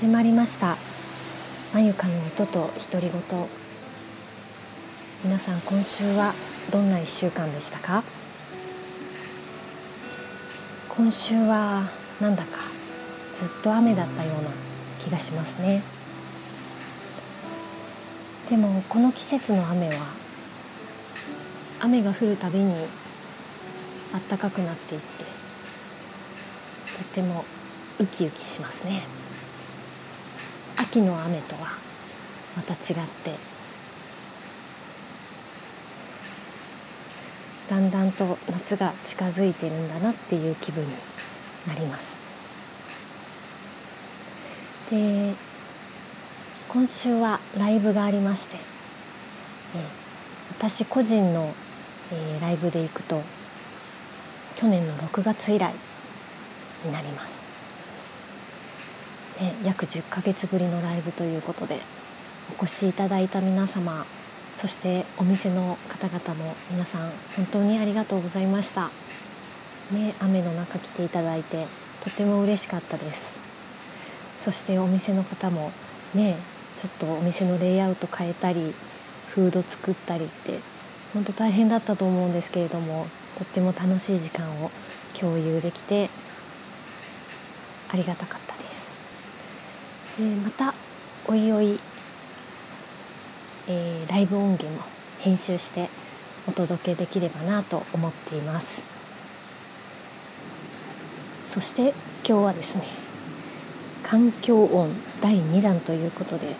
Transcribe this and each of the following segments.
始まりました。まゆかの音と独り言。皆さん今週はどんな1週間でしたか？今週はなんだかずっと雨だったような気がしますね。でもこの季節の雨は雨が降るたびに暖かくなっていってとてもウキウキしますね。秋の雨とはまた違って。だんだんと夏が近づいてるんだなっていう気分になります。で今週はライブがありまして、えー、私個人の、えー、ライブで行くと去年の6月以来になります、ね、約10ヶ月ぶりのライブということでお越しいただいた皆様そしてお店の方々も皆さん本当にありがとうございました、ね、雨の中来ていただいてとても嬉しかったです。そしてお店の方もねちょっとお店のレイアウト変えたりフード作ったりって本当大変だったと思うんですけれどもとっても楽しい時間を共有できてありがたかったでまたおいおい、えー、ライブ音源も編集してお届けできればなと思っています。そして今日はですね環境音第2弾ということで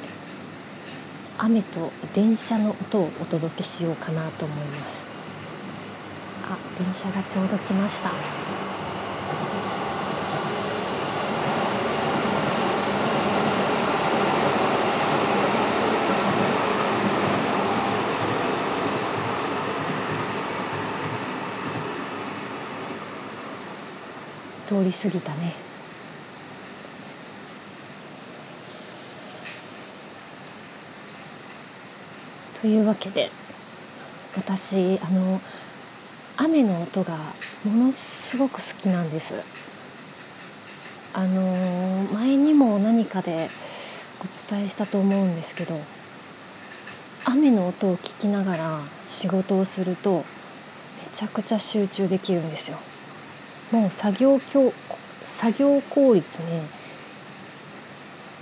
雨と電車の音をお届けしようかなと思います。あ電車がちょうど来ました。通り過ぎたね。というわけで私あの雨の音がものすごく好きなんです。あの前にも何かでお伝えしたと思うんですけど雨の音を聞きながら仕事をするとめちゃくちゃ集中できるんですよ。もう作業作業効率ね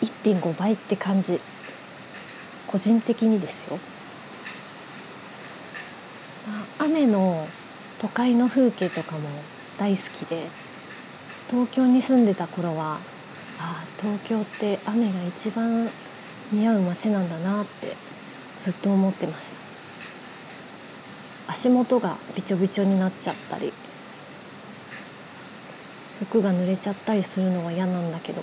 1.5倍って感じ。個人的にですよ。雨の都会の風景とかも大好きで東京に住んでた頃はああ東京って雨が一番似合う街なんだなってずっと思ってました。足元がびちょびちょになっちゃったり。服が濡れちゃったりするのは嫌なんだけど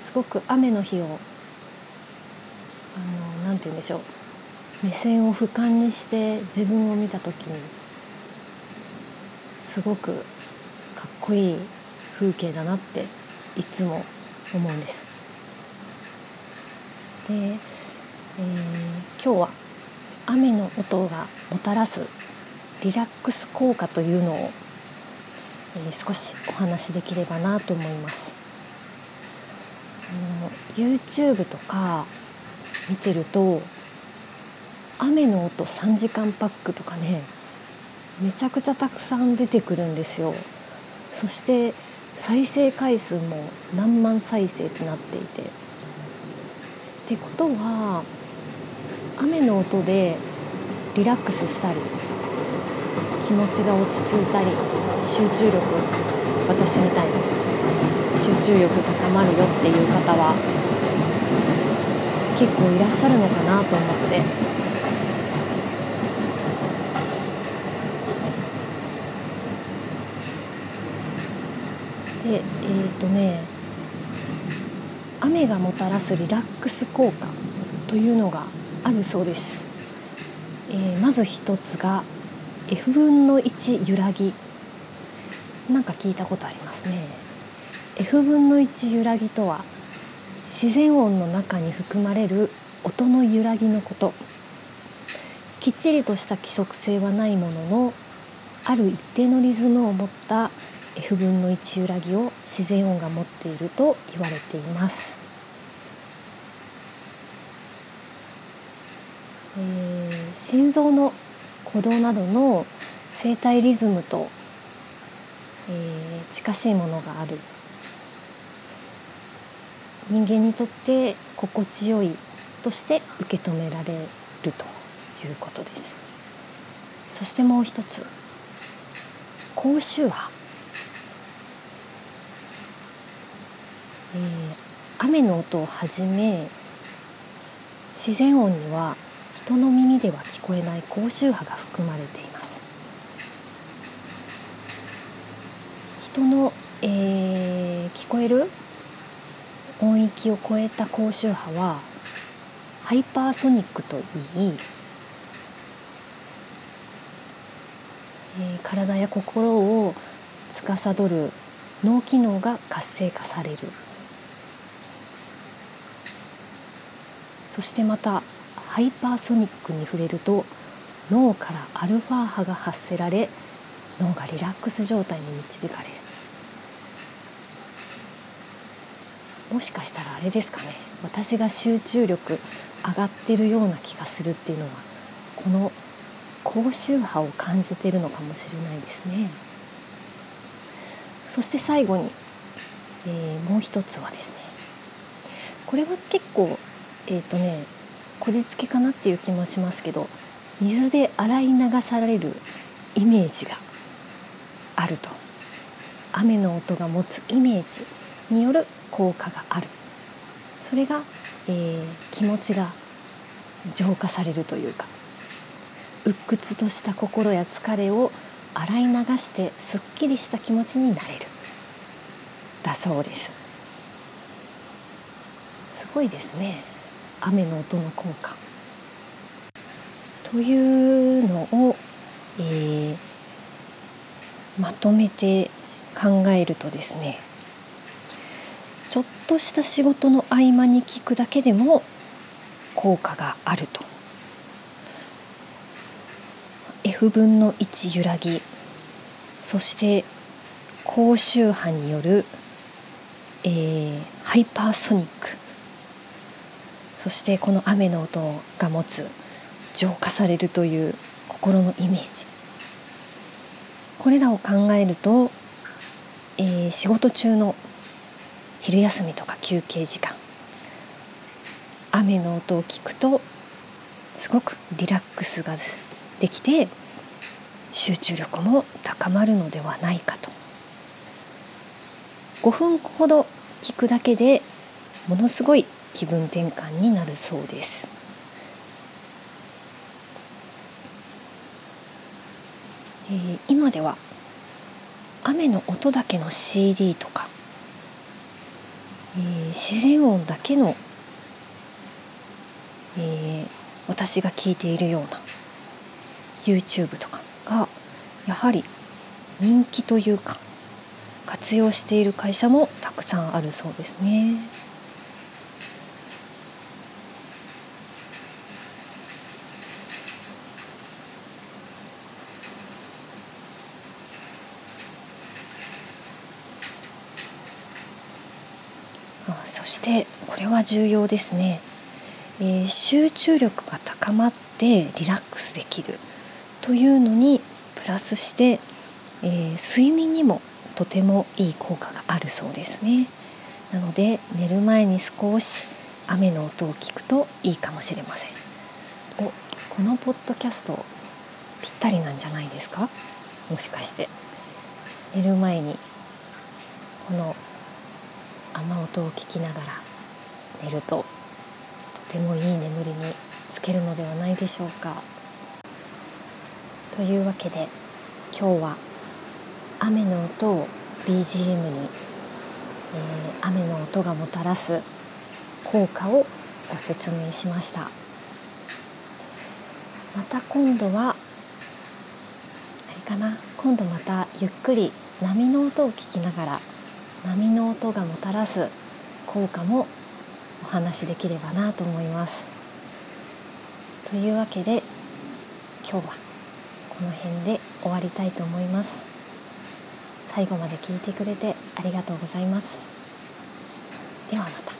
すごく雨の日をあのなんて言うんでしょう目線を俯瞰にして自分を見た時にすごくかっこいい風景だなっていつも思うんです。で、えー、今日は雨の音がもたらすリラックス効果というのを、少しお話しできればなと思います。あの YouTube とか見てると雨の音3時間パックとかねめちゃくちゃたくさん出てくるんですよそして再生回数も何万再生ってなっていてってことは雨の音でリラックスしたり気持ちが落ち着いたり集中力私みたいに集中力高まるよっていう方は結構いらっしゃるのかなと思って。でえっ、ー、とね雨がもたらすリラックス効果というのがあるそうです、えー、まず一つが F 分の1揺らぎ。なんか聞いたことありますね F 分の1揺らぎとは自然音の中に含まれる音の揺らぎのこときっちりとした規則性はないもののある一定のリズムを持った F 分の1揺らぎを自然音が持っていると言われています。えー、心臓の鼓動などの生体リズムと、えー、近しいものがある。人間にとって心地よいとして受け止められるということです。そしてもう一つ。高周波、えー、雨の音をはじめ自然音には人の耳では聞こえない高周波が含まれています。人の、えー、聞こえる音域を超えた高周波はハイパーソニックといい、えー、体や心を司る脳機能が活性化される。そしてまたハイパーソニックに触れると脳からアルファ波が発せられ脳がリラックス状態に導かれる。もしかしたらあれですかね。私が集中力上がってるような気がするっていうのはこの高周波を感じてるのかもしれないですね。そして最後に、えー、もう一つはですね。これは結構えっ、ー、とねこじつけかなっていう気もしますけど水で洗い流されるイメージがあると。雨の音が持つイメージ。による効果がある。それが、えー、気持ちが浄化されるというか鬱屈とした心や疲れを洗い流してすっきりした気持ちになれる。だそうです。すごいですね。雨の音の効果。というのを、えー、まとめて考えるとですねちょっとした仕事の合間に聞くだけでも効果があると。F 分の1揺らぎ。そして高周波による、えー、ハイパーソニック。そしてこの雨の音が持つ浄化されるという心のイメージ。これらを考えると、えー、仕事中の昼休みとか休憩時間雨の音を聞くとすごくリラックスができて集中力も高まるのではないかと5分ほど聞くだけでものすごい気分転換になるそうです。今では雨の音だけの CD とかえー、自然音だけの、えー、私が聞いているような YouTube とかがやはり人気というか活用している会社もたくさんあるそうですね。してこれは重要ですね、えー、集中力が高まってリラックスできるというのにプラスして、えー、睡眠にもとてもいい効果があるそうですね。なので寝る前に少し雨の音を聞くといいかもしれません。おこのポッドキャストぴったりなんじゃないですか？もしかして。寝る前にこの雨音を聞きながら寝るととてもいい眠りにつけるのではないでしょうか。というわけで今日は雨の音を BGM に、えー、雨の音がもたらす効果をご説明しましたまた今度はあれかな今度またゆっくり波の音を聞きながら波の音がもたらす効果もお話しできればなと思います。というわけで今日はこの辺で終わりたいと思います。最後まで聞いてくれてありがとうございます。ではまた。